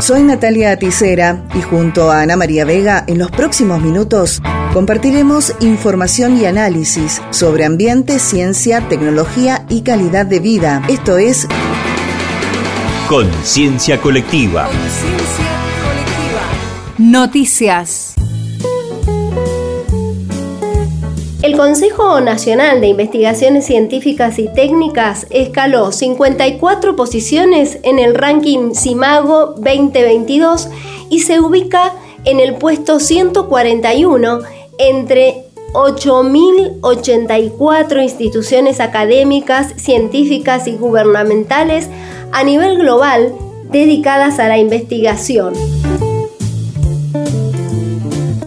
Soy Natalia Aticera y junto a Ana María Vega en los próximos minutos compartiremos información y análisis sobre ambiente, ciencia, tecnología y calidad de vida. Esto es Conciencia Colectiva. Noticias. El Consejo Nacional de Investigaciones Científicas y Técnicas escaló 54 posiciones en el ranking CIMAGO 2022 y se ubica en el puesto 141 entre 8.084 instituciones académicas, científicas y gubernamentales a nivel global dedicadas a la investigación.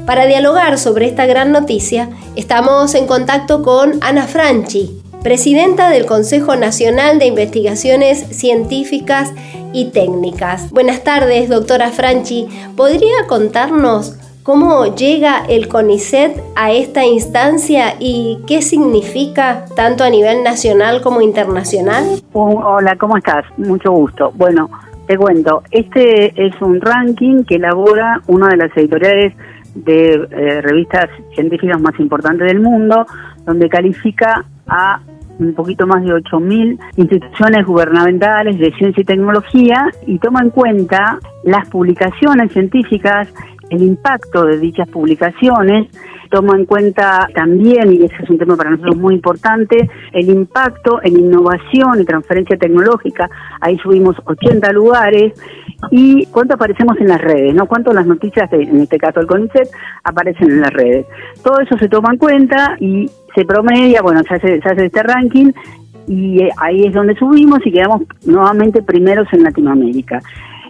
Para dialogar sobre esta gran noticia, estamos en contacto con Ana Franchi, presidenta del Consejo Nacional de Investigaciones Científicas y Técnicas. Buenas tardes, doctora Franchi. ¿Podría contarnos cómo llega el CONICET a esta instancia y qué significa tanto a nivel nacional como internacional? Hola, ¿cómo estás? Mucho gusto. Bueno, te cuento, este es un ranking que elabora una de las editoriales de eh, revistas científicas más importantes del mundo, donde califica a un poquito más de 8.000 instituciones gubernamentales de ciencia y tecnología y toma en cuenta las publicaciones científicas, el impacto de dichas publicaciones, toma en cuenta también, y ese es un tema para nosotros muy importante, el impacto en innovación y transferencia tecnológica. Ahí subimos 80 lugares y cuánto aparecemos en las redes, ¿no? Cuánto las noticias, en este caso el CONICET, aparecen en las redes. Todo eso se toma en cuenta y se promedia, bueno, se hace, se hace este ranking y eh, ahí es donde subimos y quedamos nuevamente primeros en Latinoamérica.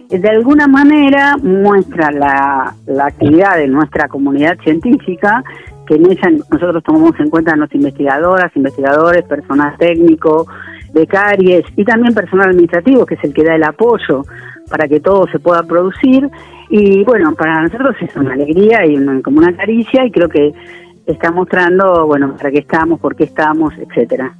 De alguna manera muestra la, actividad de nuestra comunidad científica, que en ella nosotros tomamos en cuenta a los investigadoras, investigadores, personal técnico, becarios y también personal administrativo, que es el que da el apoyo para que todo se pueda producir. Y bueno, para nosotros es una alegría y como una caricia y creo que está mostrando, bueno, para qué estamos, por qué estamos, etcétera.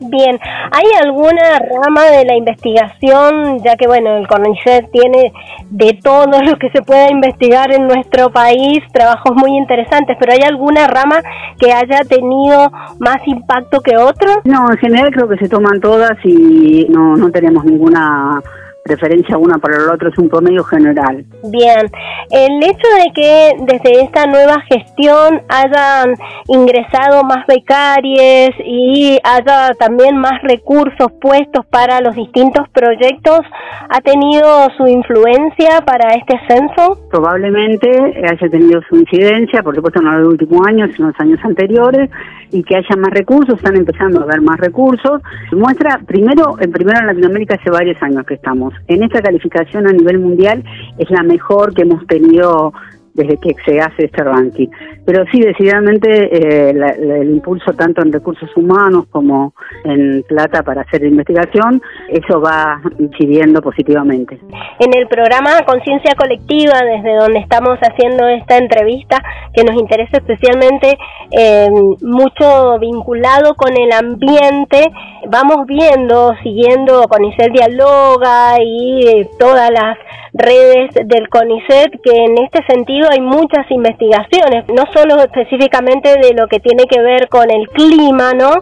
Bien, ¿hay alguna rama de la investigación, ya que bueno, el CONICET tiene de todo lo que se pueda investigar en nuestro país, trabajos muy interesantes, pero ¿hay alguna rama que haya tenido más impacto que otra? No, en general creo que se toman todas y no, no tenemos ninguna preferencia una para el otro, es un promedio general. Bien, el hecho de que desde esta nueva gestión hayan ingresado más becarios y haya también más recursos puestos para los distintos proyectos, ¿ha tenido su influencia para este censo? Probablemente haya tenido su incidencia, por supuesto no en los últimos años, sino en los años anteriores, y que haya más recursos, están empezando a haber más recursos. Muestra, primero, en primero en Latinoamérica hace varios años que estamos en esta calificación a nivel mundial es la mejor que hemos tenido desde que se hace este ranking. Pero sí, decididamente eh, el impulso tanto en recursos humanos como en plata para hacer investigación, eso va incidiendo positivamente. En el programa Conciencia Colectiva, desde donde estamos haciendo esta entrevista, que nos interesa especialmente eh, mucho vinculado con el ambiente, vamos viendo, siguiendo CONICET Dialoga y todas las redes del CONICET, que en este sentido hay muchas investigaciones, no solo específicamente de lo que tiene que ver con el clima, ¿no?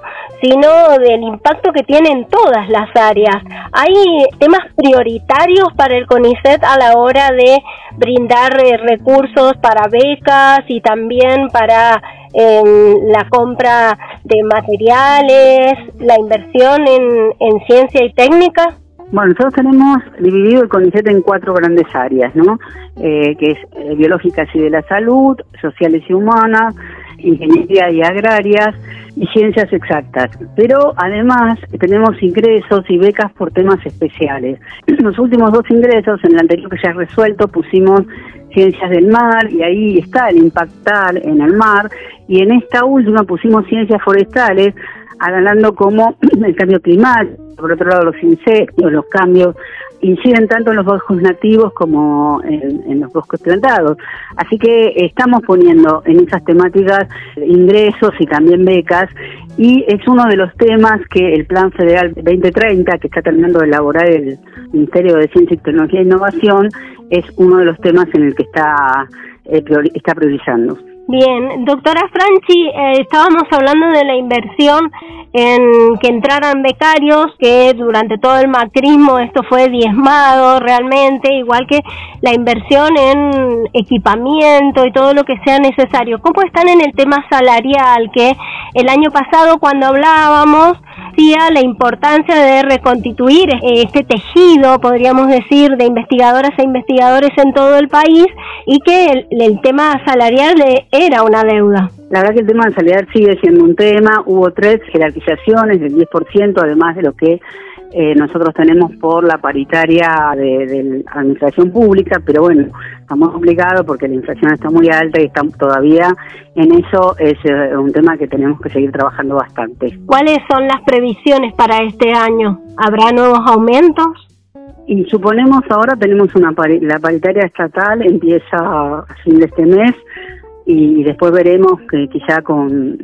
sino del impacto que tiene en todas las áreas. Hay temas prioritarios para el CONICET a la hora de brindar eh, recursos para becas y también para em, la compra de materiales, la inversión en, en ciencia y técnica. Bueno, nosotros tenemos dividido el CONICET en cuatro grandes áreas, ¿no? Eh, que es eh, biológicas y de la salud, sociales y humanas, ingeniería y agrarias y ciencias exactas. Pero además tenemos ingresos y becas por temas especiales. Los últimos dos ingresos, en el anterior que se ha resuelto, pusimos ciencias del mar y ahí está el impactar en el mar y en esta última pusimos ciencias forestales hablando como el cambio climático, por otro lado los insectos, los cambios inciden tanto en los bosques nativos como en, los bosques plantados. Así que estamos poniendo en esas temáticas ingresos y también becas y es uno de los temas que el Plan Federal 2030, que está terminando de elaborar el Ministerio de Ciencia y Tecnología e Innovación, es uno de los temas en el que está, eh, está priorizando. Bien, doctora Franchi, eh, estábamos hablando de la inversión en que entraran becarios, que durante todo el macrismo esto fue diezmado realmente, igual que la inversión en equipamiento y todo lo que sea necesario. ¿Cómo están en el tema salarial? Que el año pasado cuando hablábamos decía la importancia de reconstituir este tejido, podríamos decir, de investigadoras e investigadores en todo el país y que el, tema salarial era una deuda. La verdad que el tema salarial sigue siendo un tema. Hubo tres jerarquizaciones del 10%, además de lo que eh, nosotros tenemos por la paritaria de, la administración pública, pero bueno, estamos complicados porque la inflación está muy alta y estamos todavía en eso, es eh, un tema que tenemos que seguir trabajando bastante. ¿Cuáles son las previsiones para este año? ¿Habrá nuevos aumentos? Y suponemos ahora tenemos una la paritaria estatal empieza a fin de este mes y después veremos que quizá con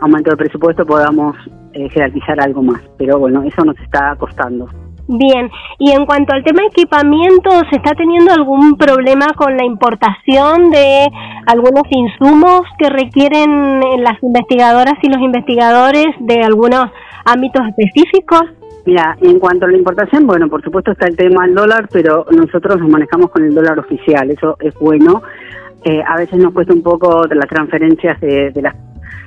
aumento de presupuesto podamos eh, jerarquizar algo más, pero bueno, eso nos está costando. Bien, y en cuanto al tema de equipamiento, ¿se está teniendo algún problema con la importación de algunos insumos que requieren las investigadoras y los investigadores de algunos ámbitos específicos? Mira, en cuanto a la importación, bueno, por supuesto está el tema del dólar, pero nosotros nos manejamos con el dólar oficial, eso es bueno. Eh, a veces nos cuesta un poco de las transferencias de, de, las,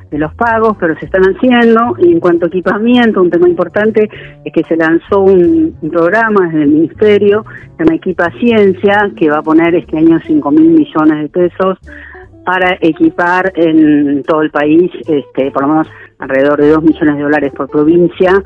de los pagos, pero se están haciendo. Y en cuanto a equipamiento, un tema importante es que se lanzó un, programa desde el Ministerio, se llama Equipa Ciencia, que va a poner este año 5 mil millones de pesos para equipar en todo el país, este, por lo menos alrededor de 2 millones de dólares por provincia,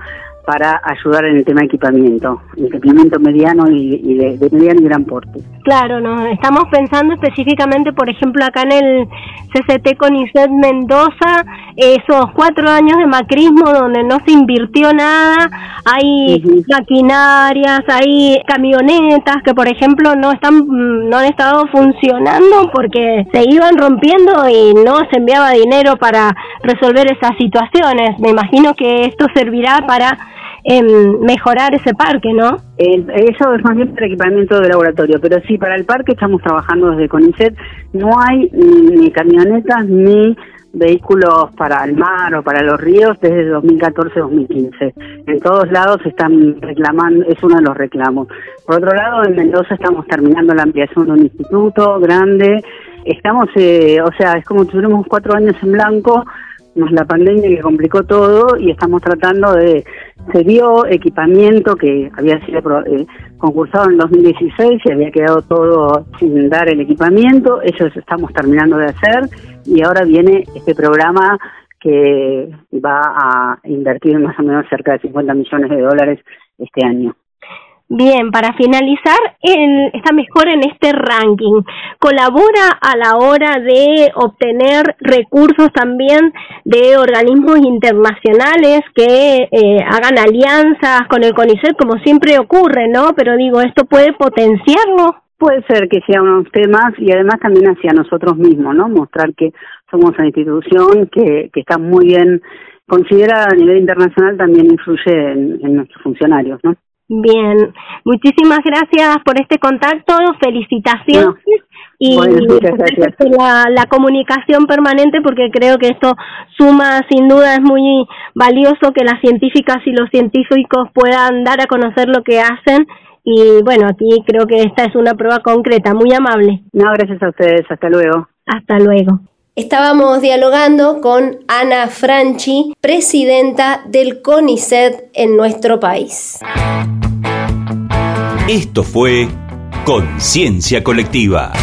para ayudar en el tema de equipamiento, equipamiento mediano y, de, mediano y gran porte. Claro, no, estamos pensando específicamente, por ejemplo, acá en el CCT CONICET Mendoza, esos cuatro años de macrismo donde no se invirtió nada, hay maquinarias, hay camionetas que, por ejemplo, no están, no han estado funcionando porque se iban rompiendo y no se enviaba dinero para resolver esas situaciones. Me imagino que esto servirá para mejorar ese parque, ¿no? eso es más bien para equipamiento de laboratorio, pero sí, para el parque estamos trabajando desde CONICET. No hay ni camionetas ni vehículos para el mar o para los ríos desde 2014-2015. En todos lados están reclamando, es uno de los reclamos. Por otro lado, en Mendoza estamos terminando la ampliación de un instituto grande. Estamos, eh, o sea, es como si tuviéramos cuatro años en blanco más la pandemia que complicó todo y estamos tratando de se dio equipamiento que había sido eh, concursado en 2016 y había quedado todo sin dar el equipamiento. Eso estamos terminando de hacer y ahora viene este programa que va a invertir más o menos cerca de 50 millones de dólares este año Bien, para finalizar, está mejor en este ranking. Colabora a la hora de obtener recursos también de organismos internacionales que eh, hagan alianzas con el CONICET, como siempre ocurre, ¿no? Pero digo, ¿esto puede potenciarlo? Puede ser que sea unos temas y además también hacia nosotros mismos, ¿no? Mostrar que somos una institución que, que está muy bien considerada a nivel internacional, también influye en, en nuestros funcionarios, ¿no? Bien, muchísimas gracias por este contacto, felicitaciones y la, la, comunicación permanente porque creo que esto suma, sin duda es muy valioso que las científicas y los científicos puedan dar a conocer lo que hacen y bueno, aquí creo que esta es una prueba concreta, muy amable. No, gracias a ustedes, hasta luego. Hasta luego. Estábamos dialogando con Ana Franchi, presidenta del CONICET en nuestro país. Esto fue Conciencia Colectiva.